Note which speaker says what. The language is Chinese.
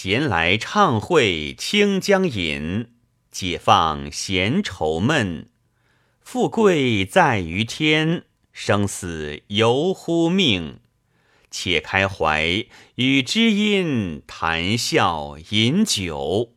Speaker 1: 闲来畅会清江饮，解放闲愁闷。富贵在于天，生死由乎命。且开怀与知音谈笑饮酒。